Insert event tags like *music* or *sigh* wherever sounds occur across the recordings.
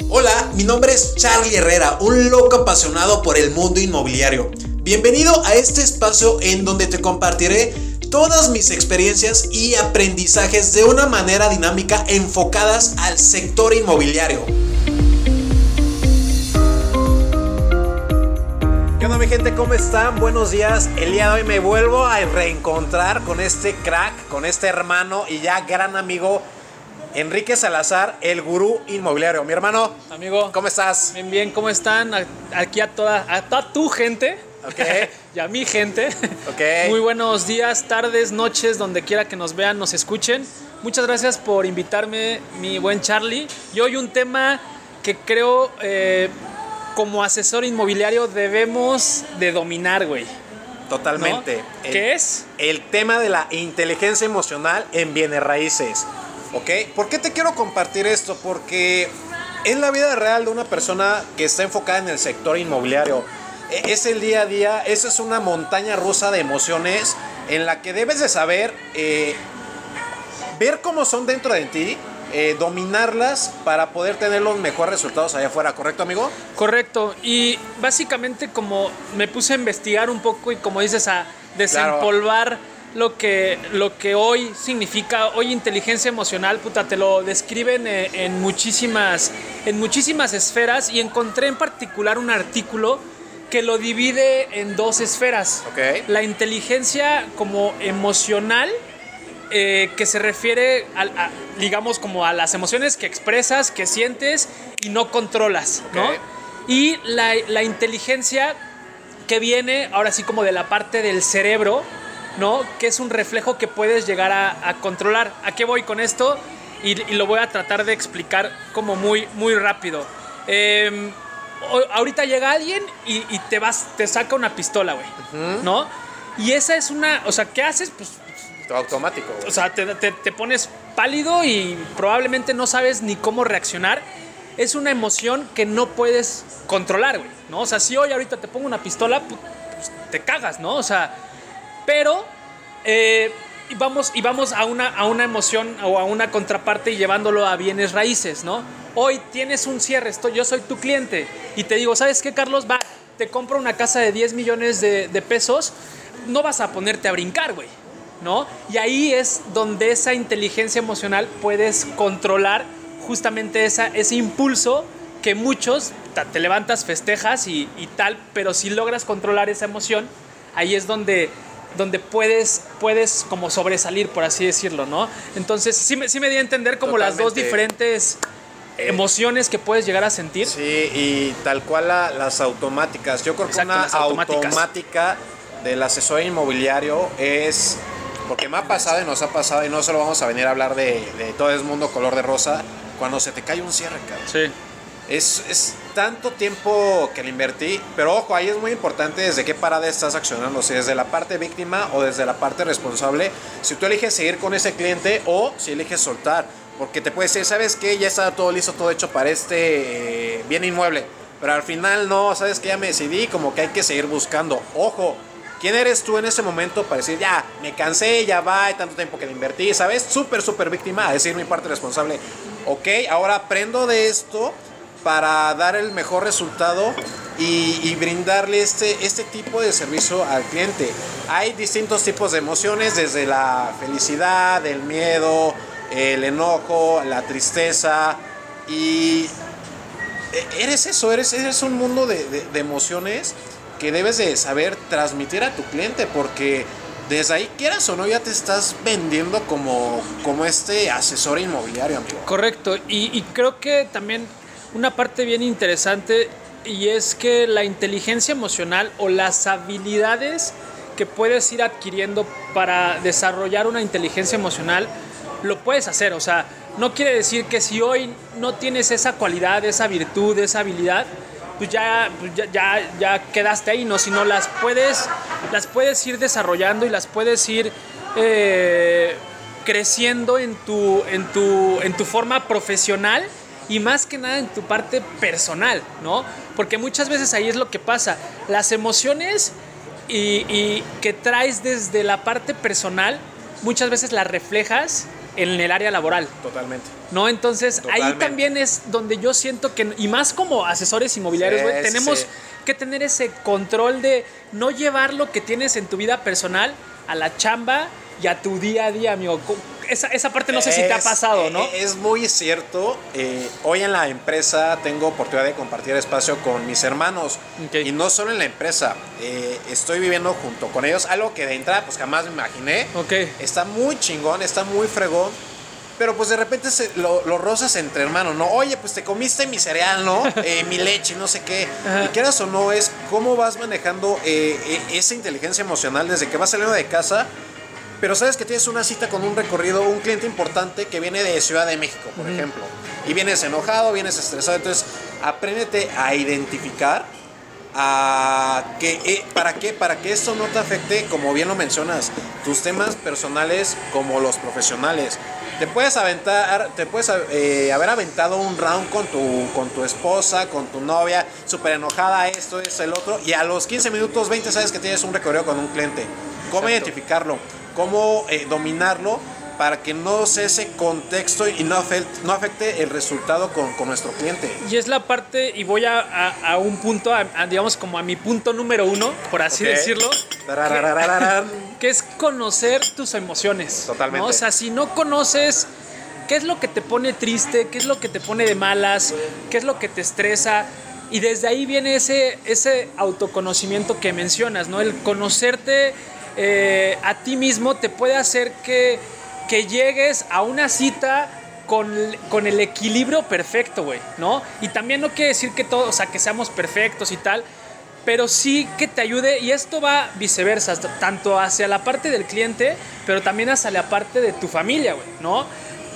Hola, mi nombre es Charlie Herrera, un loco apasionado por el mundo inmobiliario. Bienvenido a este espacio en donde te compartiré todas mis experiencias y aprendizajes de una manera dinámica enfocadas al sector inmobiliario. ¿Qué onda mi gente? ¿Cómo están? Buenos días. El día de hoy me vuelvo a reencontrar con este crack, con este hermano y ya gran amigo Enrique Salazar, el gurú inmobiliario. Mi hermano, amigo, ¿cómo estás? Bien, bien, ¿cómo están? Aquí a toda, a toda tu gente. Ok. *laughs* y a mi gente. Ok. Muy buenos días, tardes, noches, donde quiera que nos vean, nos escuchen. Muchas gracias por invitarme, mi buen Charlie. Y hoy un tema que creo eh, como asesor inmobiliario debemos de dominar, güey. Totalmente. ¿No? ¿Qué es? El tema de la inteligencia emocional en bienes raíces. ¿Ok? ¿Por qué te quiero compartir esto? Porque en la vida real de una persona que está enfocada en el sector inmobiliario, e, es el día a día, esa es una montaña rusa de emociones en la que debes de saber eh, ver cómo son dentro de ti, eh, dominarlas para poder tener los mejores resultados allá afuera, ¿correcto amigo? Correcto, y básicamente como me puse a investigar un poco y como dices a desempolvar claro lo que, lo que hoy significa, hoy inteligencia emocional, puta, te lo describen en, en, muchísimas, en muchísimas esferas y encontré en particular un artículo que lo divide en dos esferas. Okay. La inteligencia como emocional, eh, que se refiere, a, a, digamos, como a las emociones que expresas, que sientes y no controlas, okay. ¿no? Y la, la inteligencia que viene ahora sí como de la parte del cerebro, ¿no? Que es un reflejo que puedes llegar a, a controlar. ¿A qué voy con esto? Y, y, lo voy a tratar de explicar como muy, muy rápido. Eh, ahorita llega alguien y, y, te vas, te saca una pistola, güey, uh -huh. ¿no? Y esa es una, o sea, ¿qué haces? Pues automático. Güey. O sea, te, te, te, pones pálido y probablemente no sabes ni cómo reaccionar. Es una emoción que no puedes controlar, güey, ¿no? O sea, si hoy ahorita te pongo una pistola, pues te cagas, ¿no? O sea, pero eh, y vamos, y vamos a, una, a una emoción o a una contraparte y llevándolo a bienes raíces, ¿no? Hoy tienes un cierre, estoy, yo soy tu cliente y te digo, ¿sabes qué, Carlos? Va, te compro una casa de 10 millones de, de pesos, no vas a ponerte a brincar, güey, ¿no? Y ahí es donde esa inteligencia emocional puedes controlar justamente esa, ese impulso que muchos te levantas, festejas y, y tal, pero si logras controlar esa emoción, ahí es donde donde puedes, puedes como sobresalir, por así decirlo, ¿no? Entonces, sí me, sí me di a entender como Totalmente. las dos diferentes emociones que puedes llegar a sentir. Sí, y tal cual la, las automáticas. Yo creo que una automática del asesor inmobiliario es, porque me ha pasado y nos ha pasado, y no solo vamos a venir a hablar de, de todo el mundo color de rosa, cuando se te cae un cierre, cabrón. Sí. Es, es, tanto tiempo que le invertí, pero ojo, ahí es muy importante desde qué parada estás accionando, si desde la parte víctima o desde la parte responsable, si tú eliges seguir con ese cliente o si eliges soltar, porque te puede decir, ¿sabes qué? Ya está todo listo, todo hecho para este eh, bien inmueble, pero al final no, ¿sabes qué? Ya me decidí, como que hay que seguir buscando, ojo. ¿Quién eres tú en ese momento para decir, ya, me cansé, ya va, hay tanto tiempo que le invertí, ¿sabes? Súper, súper víctima, a decir mi parte responsable. Ok, ahora aprendo de esto para dar el mejor resultado y, y, brindarle este, este tipo de servicio al cliente. Hay distintos tipos de emociones, desde la felicidad, el miedo, el enojo, la tristeza y eres eso, eres, eres un mundo de, emociones que debes de saber transmitir a tu cliente porque desde ahí, quieras o no, ya te estás vendiendo como, como este asesor inmobiliario. Correcto, y creo que también una parte bien interesante y es que la inteligencia emocional o las habilidades que puedes ir adquiriendo para desarrollar una inteligencia emocional, lo puedes hacer. O sea, no quiere decir que si hoy no tienes esa cualidad, esa virtud, esa habilidad, pues ya, pues ya, ya, quedaste ahí, ¿no? Sino las puedes, las puedes ir desarrollando y las puedes ir eh, creciendo en tu, en, tu, en tu forma profesional y más que nada en tu parte personal, ¿no? Porque muchas veces ahí es lo que pasa. Las emociones y, y que traes desde la parte personal, muchas veces las reflejas en el área laboral. Totalmente. ¿No? Entonces ahí también es donde yo siento que, y más como asesores inmobiliarios, Sí, tenemos sí. que tener ese control de no llevar lo que tienes en tu vida personal a la chamba y a tu día a día, amigo. Esa, esa parte no sé si te ha Es- pasado, eh, ¿no? Es muy cierto. Eh, hoy en la empresa tengo oportunidad de compartir espacio con mis hermanos. Ok. Y no solo en la empresa. eh, estoy viviendo junto con ellos. Algo que de entrada pues jamás me imaginé. Ok. Está muy chingón, está muy fregón. Pero pues de repente se, lo, lo rozas entre hermanos, ¿no? Oye, pues te comiste mi cereal, ¿no? *laughs* Eh, mi leche, no sé qué. Ajá. Y quieras o no, es cómo vas manejando eh, eh, esa inteligencia emocional desde que vas saliendo de casa. Pero sabes que tienes una cita con un recorrido, un cliente importante que viene de Ciudad de México, por ejemplo. Y vienes enojado, vienes estresado. Entonces, apréndete a identificar a que, eh, ¿para qué? Para que esto no te afecte, como bien lo mencionas, tus temas personales como los profesionales. Te puedes aventar, te puedes eh, haber aventado un round con tu, con tu esposa, con tu novia, súper enojada, esto es el otro, y a los 15 minutos, 20 sabes que tienes un recorrido con un cliente. ¿Cómo Exacto. identificarlo? ¿Cómo eh, dominarlo? para que no sea ese contexto y no afecte, no afecte el resultado con, con nuestro cliente. Y es la parte, y voy a, a- a un punto, a- digamos como a mi punto número uno, por así Ok. decirlo, Tarararararán. que es conocer tus emociones. Totalmente. ¿no? O sea, si no conoces qué es lo que te pone triste, qué es lo que te pone de malas, qué es lo que te estresa, y desde ahí viene ese, ese autoconocimiento que mencionas, ¿no? El conocerte eh, a ti mismo te puede hacer que, que llegues a una cita con, con el equilibrio perfecto, güey, ¿no? Y también no quiere decir que todo, o sea, que seamos perfectos y tal, pero sí que te ayude y esto va viceversa, tanto hacia la parte del cliente, pero también hacia la parte de tu familia, güey, ¿no?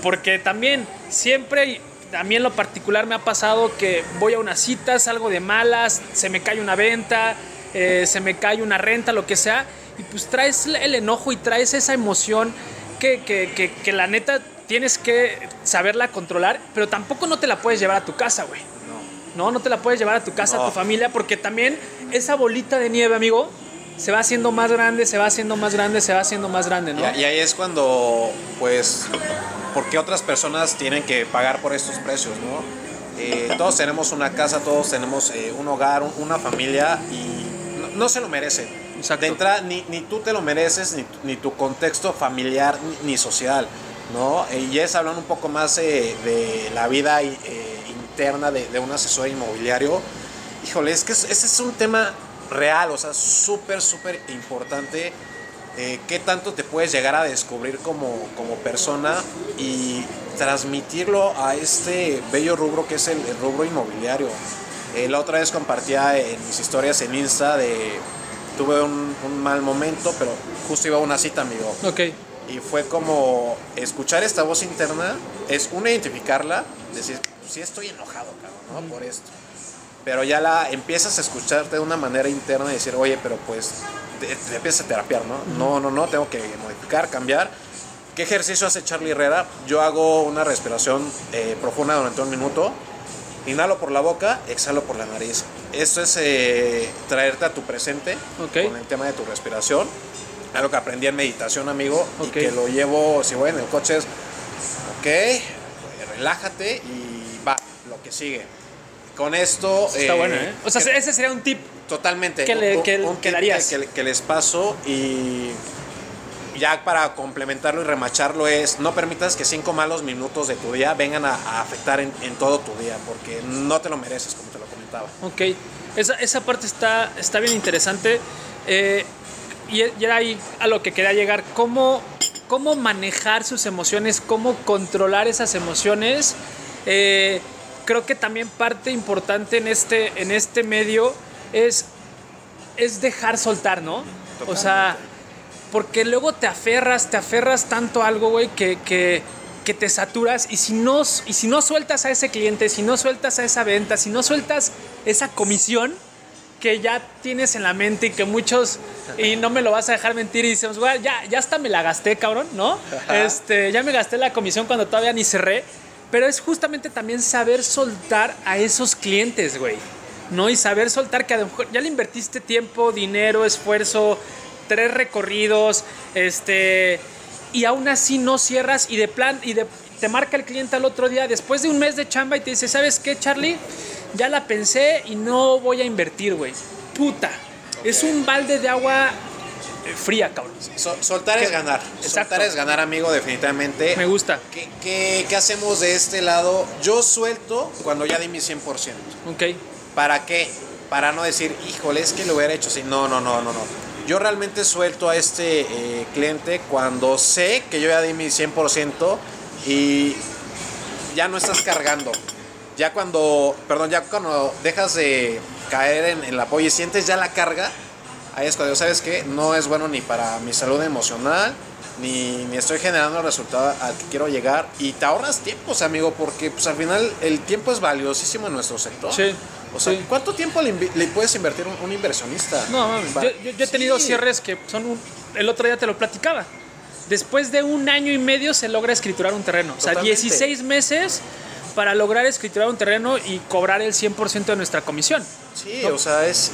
Porque también siempre, a mí en lo particular me ha pasado que voy a una cita, salgo de malas, se me cae una venta, eh, se me cae una renta, lo que sea, y pues traes el enojo y traes esa emoción que, que, que, que la neta tienes que saberla controlar, pero tampoco no te la puedes llevar a tu casa, güey. No, no te la puedes llevar a tu casa, a No. tu familia, porque también esa bolita de nieve, amigo, se va haciendo más grande, se va haciendo más grande, se va haciendo más grande, ¿no? Y, ahí es cuando, pues, porque otras personas tienen que pagar por estos precios, ¿no? Eh, todos tenemos una casa, todos tenemos eh, un hogar, un- una familia y no, no se lo merecen. De entrada, ni, ni tú te lo mereces, ni, ni tu contexto familiar ni, social, ¿no? Eh, y es hablando un poco más eh, de la vida eh, interna de, de un asesor inmobiliario. Híjole, es que es- ese es un tema real, o sea, súper, súper importante. ¿Qué tanto te puedes llegar a descubrir como, como persona y transmitirlo a este bello rubro que es el, el rubro inmobiliario? La otra vez compartía en mis historias en Insta de tuve un, un mal momento, pero justo iba a una cita, amigo. Ok, Y fue como escuchar esta voz interna, es una identificarla, decir, sí estoy enojado, cabrón, ¿no? Por esto. Pero ya la empiezas a escucharte de una manera interna y decir, oye, pero pues te, te empiezas a terapiar, ¿no? No, no, no, tengo que modificar, cambiar. ¿Qué ejercicio hace Charlie Herrera? Yo hago una respiración eh, profunda durante un minuto. Inhalo por la boca, exhalo por la nariz. Esto es eh, traerte a tu presente Ok. con el tema de tu respiración. Algo que aprendí en meditación, amigo, y que lo llevo, si voy en el coche, es, ok, relájate y va, lo que sigue. Con esto... está eh, bueno, ¿eh? O sea, que- ese sería un tip. Totalmente. que le- Un- que- un que tip darías. Que, que les paso y ya para complementarlo y remacharlo es no permitas que cinco malos minutos de tu día vengan a, a afectar en, en todo tu día porque no te lo mereces como te lo comentaba. Ok, esa, esa parte está, está bien interesante. Eh, y, y era ahí a lo que quería llegar. ¿Cómo, cómo manejar sus emociones? ¿Cómo controlar esas emociones? Eh, creo que también parte importante en este, en este medio es, es dejar soltar, ¿no? O sea, porque luego te aferras, te aferras tanto a algo, güey, que, que, que te saturas. Y si, no, y si no sueltas a ese cliente, si no sueltas a esa venta, si no sueltas esa comisión que ya tienes en la mente y que muchos, y no me lo vas a dejar mentir, y decimos, güey, ya, ya hasta me la gasté, cabrón, ¿no? Este, ya me gasté la comisión cuando todavía ni cerré. Pero es justamente también saber soltar a esos clientes, güey. ¿No? Y saber soltar que a lo mejor ya le invertiste tiempo, dinero, esfuerzo, tres recorridos, este. y aún así no cierras y de plan y de, te marca el cliente al otro día después de un mes de chamba y te dice, ¿sabes qué, Charlie? Ya la pensé y no voy a invertir, güey. Puta. Es un balde de agua eh, fría, cabrón. So- soltar es ganar. Exacto. Soltar es ganar, amigo, definitivamente. Me gusta. ¿Qué, qué, qué hacemos de este lado? Yo suelto cuando ya di mi 100%. Ok. ¿Para qué? Para no decir, híjole, es que lo hubiera hecho así. No, no, no, no, no. Yo realmente suelto a este eh, cliente cuando sé que yo ya di mi 100% y ya no estás cargando. Ya cuando, perdón, ya cuando dejas de caer en, en el apoyo y sientes ya la carga, ahí es cuando sabes que no es bueno ni para mi salud emocional, ni, ni estoy generando el resultado al que quiero llegar. Y te ahorras tiempos, amigo, porque pues al final el tiempo es valiosísimo en nuestro sector. Sí, O sea, sí. ¿cuánto tiempo le, le puedes invertir un, un inversionista? No, mames. Yo, yo- yo he tenido Sí. cierres que son un- El otro día te lo platicaba. Después de un año y medio se logra escriturar un terreno. O sea, Totalmente. 16 meses para lograr escriturar un terreno y cobrar el 100% de nuestra comisión. Sí, o sea, es.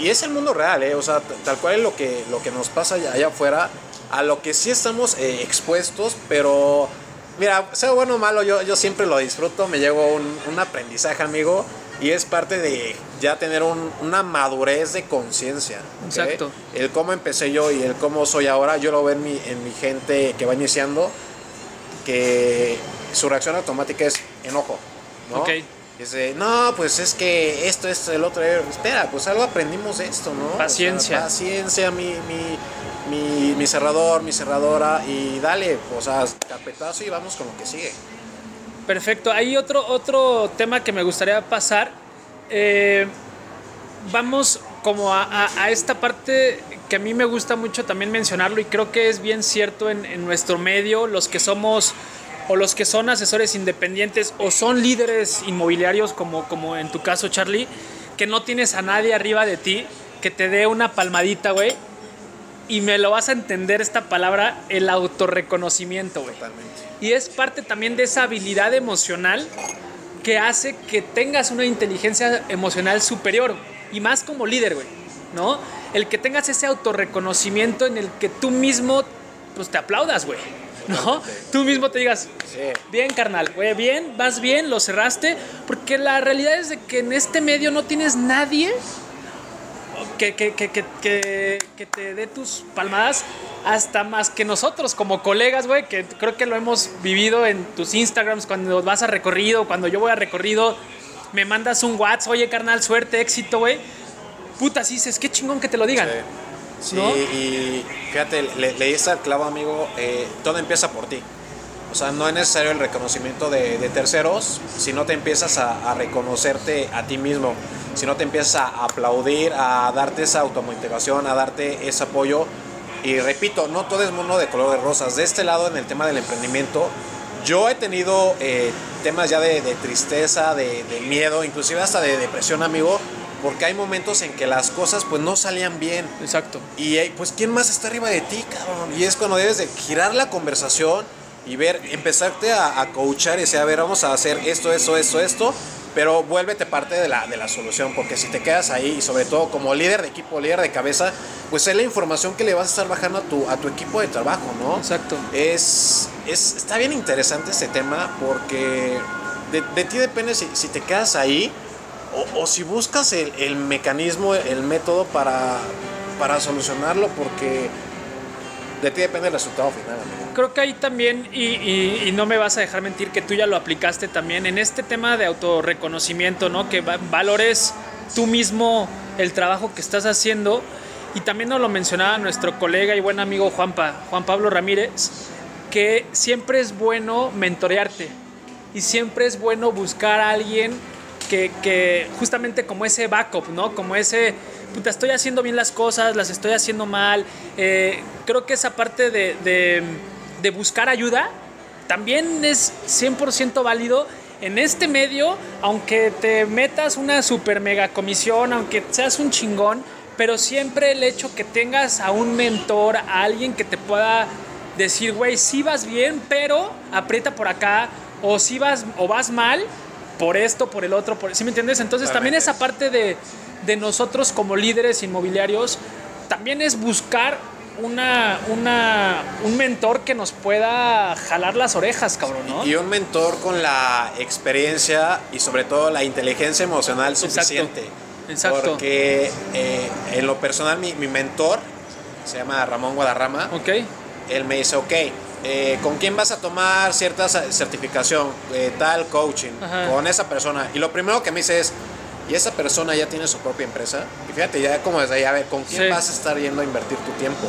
Y es el mundo real, ¿eh? O sea, tal cual es lo que, lo que nos pasa allá, allá afuera, a lo que sí estamos eh, expuestos, pero. Mira, sea bueno o malo, yo, yo siempre lo disfruto, me llevo un, un aprendizaje, amigo, y es parte de ya tener un- una madurez de conciencia. Exacto. El cómo empecé yo y el cómo soy ahora, yo lo veo en mi, en mi gente que va iniciando, que su reacción automática es enojo, ¿no? Ok. Dice, no, pues es que esto, esto, el otro. Espera, pues algo aprendimos de esto, ¿no? O sea, Paciencia. paciencia, mi, mi, mi, mi cerrador, mi cerradora. Y dale, o sea, carpetazo y vamos con lo que sigue. Perfecto. Hay otro, otro tema que me gustaría pasar. Eh, vamos como a, esta parte que a mí me gusta mucho también mencionarlo y creo que es bien cierto en, en nuestro medio, los que somos o los que son asesores independientes o son líderes inmobiliarios como, como en tu caso Charlie, que no tienes a nadie arriba de ti que te dé una palmadita, güey. Y me lo vas a entender esta palabra, el autorreconocimiento, güey. Totalmente. Y es parte también de esa habilidad emocional que hace que tengas una inteligencia emocional superior. Y más como líder, güey. ¿No? El que tengas ese autorreconocimiento en el que tú mismo pues te aplaudas, güey. ¿No? Tú mismo te digas, Sí. bien, carnal, güey, bien, vas bien, lo cerraste. Porque la realidad es de que en este medio no tienes nadie que, que, que, que, te dé tus palmadas hasta más que nosotros como colegas, güey, que creo que lo hemos vivido en tus Instagrams cuando vas a recorrido, cuando yo voy a recorrido, me mandas un WhatsApp, oye, carnal, suerte, éxito, güey. Puta, sí dices, qué chingón que te lo digan. Sí, Sí, ¿No? y fíjate, le, le diste al clavo, amigo. eh, todo empieza por ti. O sea, no es necesario el reconocimiento de, de terceros si no te empiezas a, a reconocerte a ti mismo, si no te empiezas a aplaudir, a darte esa automotivación, a darte ese apoyo. Y repito, no todo es mono de color de rosas. De este lado, en el tema del emprendimiento, yo he tenido eh, temas ya de, de tristeza, de, de miedo, inclusive hasta de depresión, amigo, porque hay momentos en que las cosas pues no salían bien. Exacto. Y pues, ¿quién más está arriba de ti, cabrón? Y es cuando debes de girar la conversación y ver, empezarte a, a coachar y decir, a ver, vamos a hacer esto, esto, esto, esto, pero vuélvete parte de la, de la solución, porque si te quedas ahí, y sobre todo como líder de equipo, líder de cabeza, pues es la información que le vas a estar bajando a tu, a tu equipo de trabajo, ¿no? Exacto. Es, es, está bien interesante este tema porque de, de ti depende si, si te quedas ahí o, o si buscas el, el mecanismo, el método para, para solucionarlo porque de ti depende el resultado final. amigo. Creo que ahí también, y, y- y no me vas a dejar mentir que tú ya lo aplicaste también en este tema de autorreconocimiento, ¿no? Que va- valores tú mismo el trabajo que estás haciendo. Y también nos lo mencionaba nuestro colega y buen amigo Juanpa, Juan Pablo Ramírez, que siempre es bueno mentorearte y siempre es bueno buscar a alguien que, que justamente como ese backup, ¿no? Como ese, puta, estoy haciendo bien las cosas, las estoy haciendo mal. Eh, creo que esa parte de, de- de buscar ayuda también es 100% válido en este medio, aunque te metas una super mega comisión, aunque seas un chingón, pero siempre el hecho que tengas a un mentor, a alguien que te pueda decir, güey, sí vas bien, pero aprieta por acá, o si vas, o vas mal, por esto, por el otro, por, ¿sí me entiendes? Entonces también esa parte de, de nosotros como líderes inmobiliarios, también es buscar una, una, un mentor que nos pueda jalar las orejas, cabrón, ¿no? Y un mentor con la experiencia y sobre todo la inteligencia emocional suficiente. Exacto. Porque eh, en lo personal mi, mi mentor se llama Ramón Guadarrama. Ok. Él me dice, ok, eh, ¿con quién vas a tomar cierta certificación? Eh, tal coaching, Ajá. con esa persona. Y lo primero que me dice es, ¿y esa persona ya tiene su propia empresa? Y fíjate, ya como desde ahí, a ver, ¿con quién Sí. vas a estar yendo a invertir tu tiempo?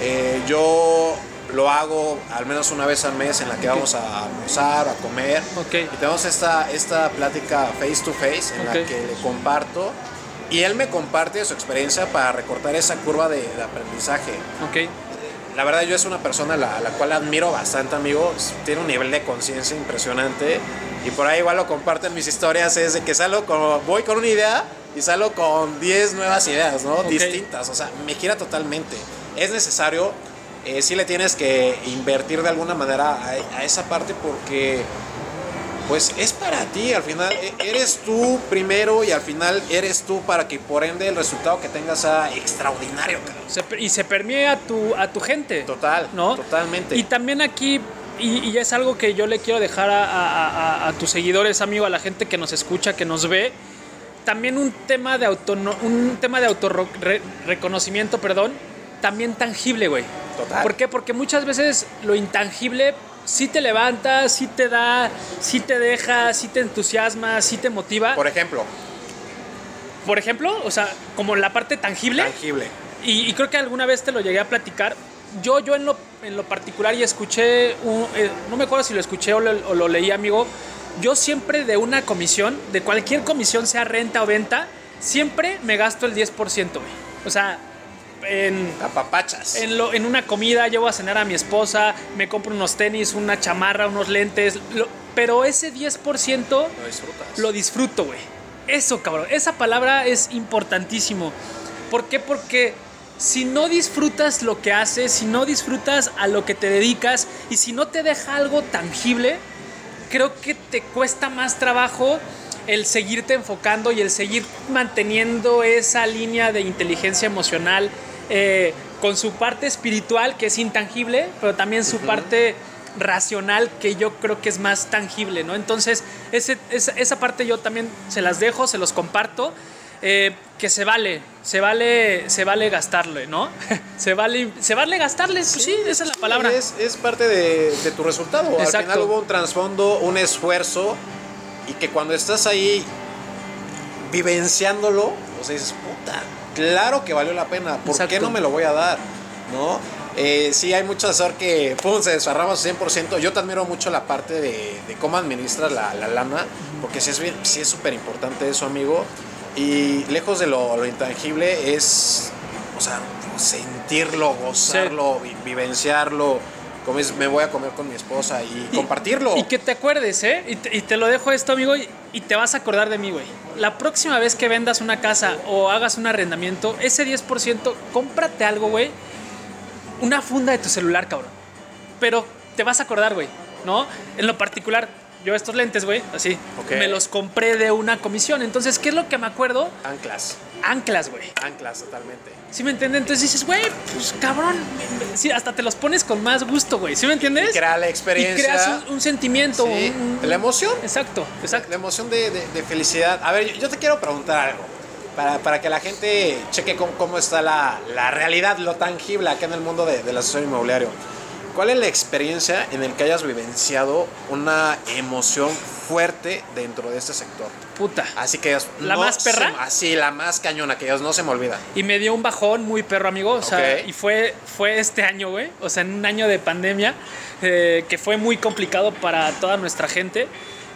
Eh, yo lo hago al menos una vez al mes en la que vamos a almorzar, a comer. Ok. Y tenemos esta, esta plática face to face en la que le comparto. Y él me comparte su experiencia para recortar esa curva de, de aprendizaje. La verdad yo es una persona a la, cual admiro bastante, amigo. Tiene un nivel de conciencia impresionante. Y por ahí igual lo comparto en mis historias. Es de que salgo con, voy con una idea y salgo con 10 nuevas ideas, ¿no? Distintas. O sea, me gira totalmente. Es necesario, eh, sí le tienes que invertir de alguna manera a, a esa parte porque... Pues es para ti, al final e- eres tú primero y al final eres tú para que por ende el resultado que tengas sea extraordinario. Se y se permee a tu, a tu gente. Total, ¿no? totalmente. Y también aquí, y, y es algo que yo le quiero dejar a, a- a- tus seguidores, amigo, a la gente que nos escucha, que nos ve, también un tema de auto, un tema de autorreconocimiento, perdón, también tangible, güey. Total. ¿Por qué? Porque muchas veces lo intangible sí te levanta, sí te da, sí te deja, sí te entusiasma, sí te motiva. Por ejemplo, Por ejemplo, o sea, como la parte tangible. tangible. Y, y creo que alguna vez te lo llegué a platicar. Yo, yo en, lo, en lo particular y escuché, un- eh, no me acuerdo si lo escuché o lo, o lo leí, amigo. Yo siempre de una comisión, de cualquier comisión, sea renta o venta, siempre me gasto el 10%, güey. O sea, en, Apapachas. en, lo- en una comida llevo a cenar a mi esposa, me compro unos tenis, una chamarra, unos lentes, lo- pero ese 10% Lo disfrutas. lo disfruto, güey. Eso, cabrón. Esa palabra es importantísimo. ¿Por qué? Porque si no disfrutas lo que haces, si no disfrutas a lo que te dedicas y si no te deja algo tangible, creo que te cuesta más trabajo el seguirte enfocando y el seguir manteniendo esa línea de inteligencia emocional eh, con su parte espiritual que es intangible, pero también su parte racional que yo creo que es más tangible, ¿no? Entonces, ese- esa, esa parte yo también se las dejo, se los comparto, eh, que se vale, se vale, se vale gastarle, ¿no? *laughs* se vale, se vale gastarle, pues sí, esa es la palabra. Es, es parte de, de tu resultado. Exacto. Al final hubo un trasfondo, un esfuerzo y que cuando estás ahí vivenciándolo, o sea, dices, puta, claro que valió la pena. ¿Por qué no me lo voy a dar? ¿No? Eh, sí, hay mucho asesor que pum, se desfarrama su 100%. Yo te admiro mucho la parte de, de cómo administras la, la lana, porque sí es sí es súper importante eso, amigo. Y lejos de lo, lo intangible es, o sea, sentirlo, gozarlo, vi- vivenciarlo. Me voy a comer con mi esposa y, Y- compartirlo. Y que te acuerdes, ¿eh? Y te, y te lo dejo esto, amigo, y, y te vas a acordar de mí, güey. La próxima vez que vendas una casa o hagas un arrendamiento, ese 10%, cómprate algo, güey. Una funda de tu celular, cabrón. Pero te vas a acordar, güey, ¿no? En lo particular, yo estos lentes, güey, así, Ok. me los compré de una comisión. Entonces, ¿qué es lo que me acuerdo? Anclas, Anclas, güey. anclas totalmente. ¿Sí me entiendes? Entonces dices, güey, pues cabrón. Sí, hasta te los pones con más gusto, güey. ¿Sí me entiendes? Y crea la Y experiencia. creas un, un sentimiento. Sí, un- la emoción. Exacto, exacto. La emoción de, de- de felicidad. A ver, yo, yo te quiero preguntar algo. Para, para que la gente cheque cómo, cómo está la, la realidad, lo tangible acá en el mundo de, del asesor inmobiliario. ¿Cuál es la experiencia en el que hayas vivenciado una emoción fuerte dentro de este sector? Puta. Así que ellos ¿La más se- perra? así, la más cañona, que ellos no se me olvida. Y me dio un bajón muy perro, amigo. O sea, y fue, fue este año, güey. O sea, en un año de pandemia, eh, que fue muy complicado para toda nuestra gente.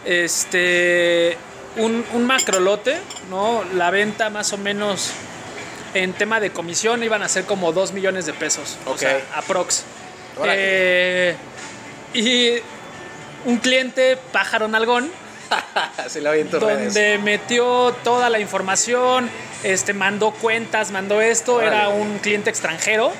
Este. Un, un macrolote, ¿no? La venta más o menos en tema de comisión iban a ser como 2 millones de pesos. O sea, aprox. Eh, y un cliente, pájaro nalgón, *laughs* así lo vi en tus donde redes. metió toda la información, este, mandó cuentas, mandó esto, Órale. era un cliente extranjero.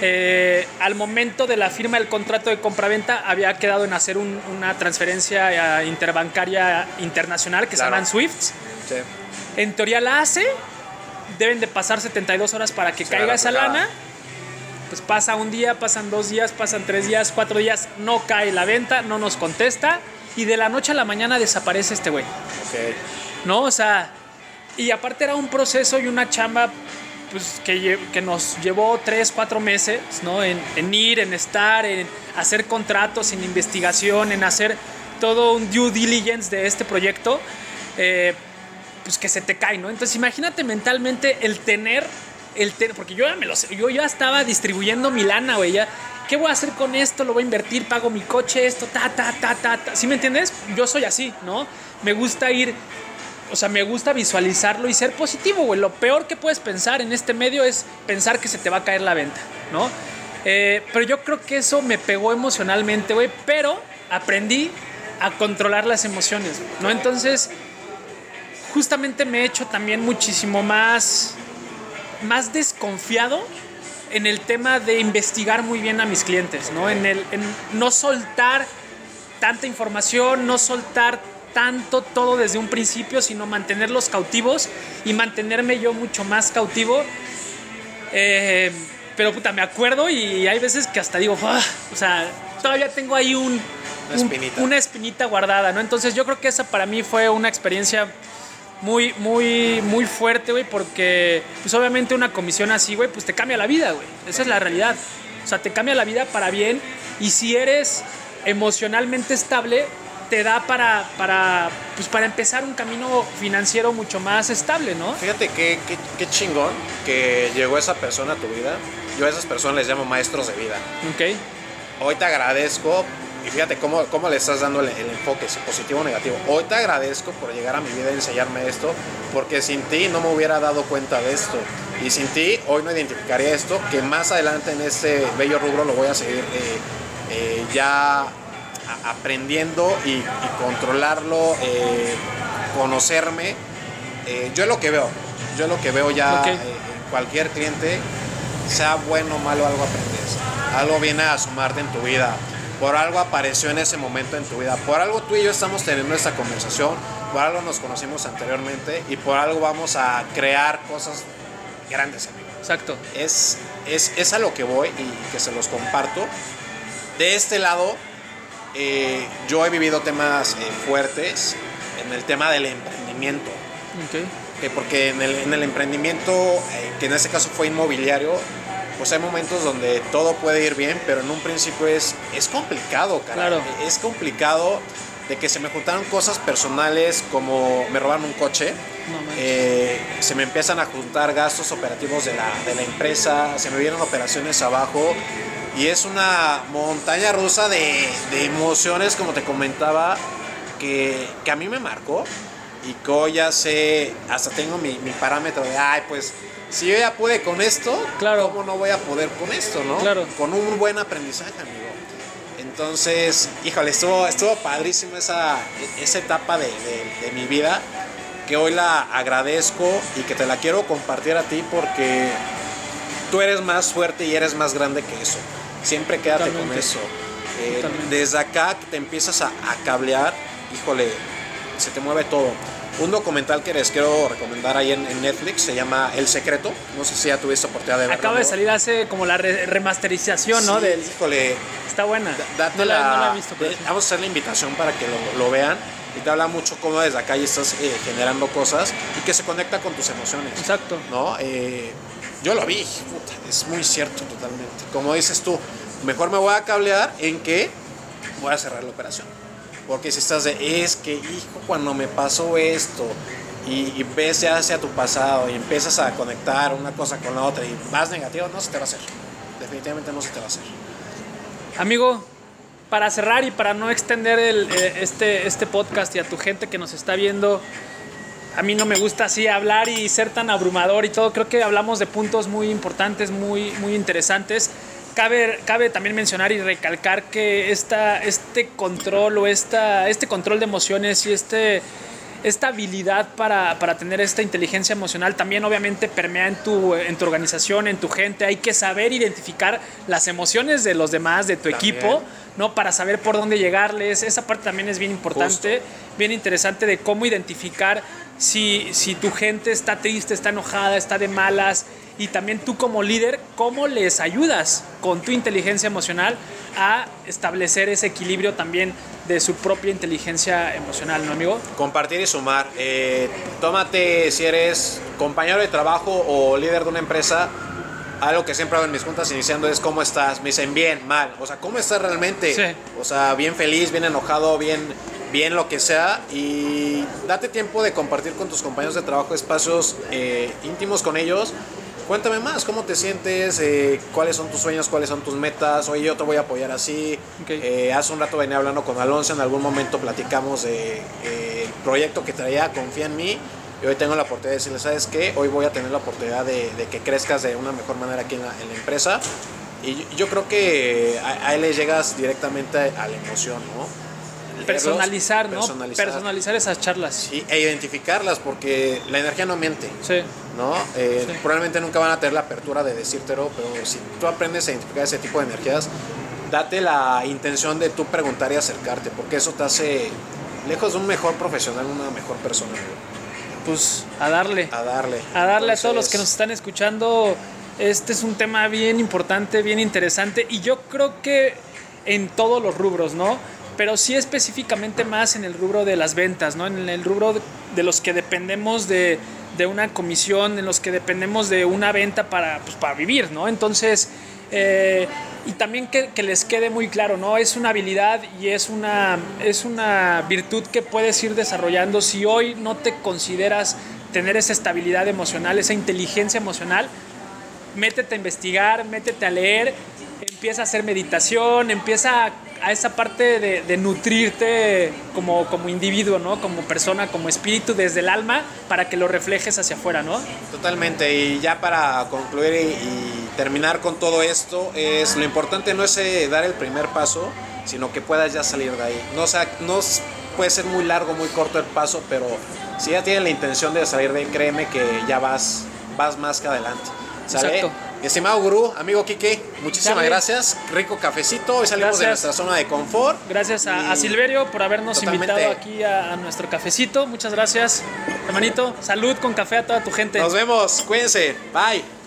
Eh, al momento de la firma del contrato de compraventa había quedado en hacer un- una transferencia eh, interbancaria internacional que Claro. se llaman SWIFTs. Sí. En teoría la hace, deben de pasar 72 horas para que Se caiga esa lana. Pues pasa un día, pasan dos días, pasan tres días, cuatro días, no cae la venta, no nos contesta y de la noche a la mañana desaparece este güey. Ok. ¿No? O sea, y aparte era un proceso y una chamba pues, que, que nos llevó tres, cuatro meses, ¿no? En, en ir, en estar, en hacer contratos, en investigación, en hacer todo un due diligence de este proyecto, eh, pues que se te cae, ¿no? Entonces imagínate mentalmente el tener, el porque yo ya me lo sé, yo ya estaba distribuyendo mi lana, güey, ya, ¿qué voy a hacer con esto? Lo voy a invertir, pago mi coche, esto, ta, ta, ta, ta, ta. ¿Sí me entiendes? Yo soy así, ¿no? Me gusta ir o sea, me gusta visualizarlo y ser positivo, güey. Lo peor que puedes pensar en este medio es pensar que se te va a caer la venta, ¿no? Eh, pero yo creo que eso me pegó emocionalmente, güey. Pero aprendí a controlar las emociones, ¿no? Entonces, justamente me he hecho también muchísimo más, más desconfiado en el tema de investigar muy bien a mis clientes, ¿no? En, el, en no soltar tanta información, no soltar tanto todo desde un principio, sino mantenerlos cautivos y mantenerme yo mucho más cautivo. Eh, pero puta, me acuerdo y hay veces que hasta digo, "Ah", o sea, todavía tengo ahí un, Una un- espinita. una espinita guardada, ¿no? Entonces yo creo que esa para mí fue una experiencia muy, muy, muy fuerte, güey, porque pues obviamente una comisión así, güey, pues te cambia la vida, güey. Esa es la realidad. O sea, te cambia la vida para bien y si eres emocionalmente estable, te da para, para, pues para empezar un camino financiero mucho más estable, ¿no? Fíjate qué, qué, qué chingón que llegó esa persona a tu vida. Yo a esas personas les llamo maestros de vida. Ok. Hoy te agradezco y fíjate cómo, cómo le estás dando el, el enfoque, si positivo o negativo. Hoy te agradezco por llegar a mi vida y enseñarme esto, porque sin ti no me hubiera dado cuenta de esto. Y sin ti hoy no identificaría esto, que más adelante en este bello rubro lo voy a seguir eh, eh, ya aprendiendo y, y controlarlo, eh, conocerme. Yo es lo que veo, yo es lo que veo ya Ok. en cualquier cliente, sea bueno o malo, algo aprendes. Algo viene a sumarte en tu vida. Por algo apareció en ese momento en tu vida. Por algo tú y yo estamos teniendo esta conversación. Por algo nos conocimos anteriormente. Y por algo vamos a crear cosas grandes, amigo. Exacto. Es, es, es a lo que voy y que se los comparto. De este lado, eh, yo he vivido temas eh, fuertes en el tema del emprendimiento. Ok. Que porque en el, en el emprendimiento, eh, que en este caso fue inmobiliario, pues hay momentos donde todo puede ir bien, pero en un principio es, es complicado, cara. Claro. Es complicado de que se me juntaron cosas personales como me robaron un coche, No eh, se me empiezan a juntar gastos operativos de la, de la empresa, se me vienen operaciones abajo y es una montaña rusa de, de emociones, como te comentaba, que, que a mí me marcó y que hoy ya sé, hasta tengo mi, mi parámetro de, ay, pues si yo ya pude con esto, Claro. ¿cómo no voy a poder con esto, no? Claro. Con un buen aprendizaje, amigo. Entonces, híjole, estuvo, estuvo padrísimo esa, esa etapa de, de- de mi vida que hoy la agradezco y que te la quiero compartir a ti porque tú eres más fuerte y eres más grande que eso. Siempre quédate con eso. Eh, desde acá que te empiezas a, a cablear, híjole, se te mueve todo. Un documental que les quiero recomendar ahí en, en Netflix se llama El Secreto. No sé si ya tuviste oportunidad de verlo. Acaba de ¿no? salir hace como la re- remasterización, ¿no? Sí, Del, híjole, está buena. no, la, la- no la he visto, pero sí. Vamos a hacer la invitación para que lo, lo vean y te habla mucho cómo desde acá ya estás eh, generando cosas y que se conecta con tus emociones. Exacto. ¿no? Eh, yo lo vi, puta, es muy cierto totalmente. Como dices tú, mejor me voy a cablear en que voy a cerrar la operación. Porque si estás de, es que, hijo, cuando me pasó esto, y, y ves ya hacia tu pasado y empiezas a conectar una cosa con la otra y vas negativo, no se te va a hacer. Definitivamente no se te va a hacer. Amigo, para cerrar y para no extender eh, este, este podcast y a tu gente que nos está viendo, a mí no me gusta así hablar y ser tan abrumador y todo. Creo que hablamos de puntos muy importantes, muy, muy interesantes. Cabe, cabe también mencionar y recalcar que esta, este control o esta, este control de emociones y este, esta habilidad para, para tener esta inteligencia emocional también obviamente permea en tu, en tu organización, en tu gente. Hay que saber identificar las emociones de los demás, de tu También. equipo, ¿no? Para saber por dónde llegarles. Esa parte también es bien importante, bien interesante de cómo identificar si, si tu gente está triste, está enojada, está de malas. Y también tú como líder, cómo les ayudas con tu inteligencia emocional a establecer ese equilibrio también de su propia inteligencia emocional, ¿no, amigo? Compartir y sumar. Eh, tómate si eres compañero de trabajo o líder de una empresa. Algo que siempre hago en mis juntas iniciando es cómo estás. Me dicen bien, mal. O sea, ¿cómo estás realmente? Sí. O sea, bien feliz, bien enojado, bien, bien lo que sea. Y date tiempo de compartir con tus compañeros de trabajo espacios eh, íntimos con ellos. Cuéntame más, ¿cómo te sientes? Eh, ¿Cuáles son tus sueños? ¿Cuáles son tus metas? Oye, yo te voy a apoyar así. Ok. Eh, hace un rato venía hablando con Alonso, en algún momento platicamos de eh, proyecto que traía, confía en mí. Y hoy tengo la oportunidad de decirle, ¿sabes qué? Hoy voy a tener la oportunidad de, de que crezcas de una mejor manera aquí en la, en la empresa. Y yo, yo creo que a, a él le llegas directamente a la emoción, ¿no? Leerlos, Personalizar, ¿no? Personalizar. Personalizar esas charlas. Sí, e identificarlas, porque la energía no miente. Sí. ¿no? Eh, Sí. Probablemente nunca van a tener la apertura de decírtelo, pero si tú aprendes a identificar ese tipo de energías, date la intención de tú preguntar y acercarte, porque eso te hace, lejos de un mejor profesional, una mejor persona. Pues a darle. a darle. a darle a todos los que nos están escuchando. Este es un tema bien importante, bien interesante y yo creo que en todos los rubros, ¿no? Pero sí específicamente más en el rubro de las ventas, ¿no? En el rubro de- de los que dependemos de, de una comisión, en los que dependemos de una venta para, pues, para vivir, ¿no? Entonces, eh, y también que, les quede muy claro, ¿no? Es una habilidad y es una, es una virtud que puedes ir desarrollando. Si hoy no te consideras tener esa estabilidad emocional, esa inteligencia emocional, métete a investigar, métete a leer, empieza a hacer meditación, empieza a, a esa parte de, de nutrirte como, como individuo, ¿no? Como persona, como espíritu desde el alma para que lo reflejes hacia afuera, ¿no? Totalmente, y ya para concluir y, y terminar con todo esto, es lo importante no es eh, dar el primer paso, sino que puedas ya salir de ahí. No, sea, no puede ser muy largo, muy corto el paso, pero si ya tienes la intención de salir de ahí, créeme que ya vas, vas más que adelante. ¿Sale? Exacto. Estimado gurú, amigo Quique, muchísimas Dale. gracias. Rico cafecito, hoy salimos de nuestra zona de confort. Gracias a, Silverio por habernos Totalmente. invitado aquí a, a nuestro cafecito. Muchas gracias, hermanito. Salud con café a toda tu gente. Nos vemos, cuídense, bye.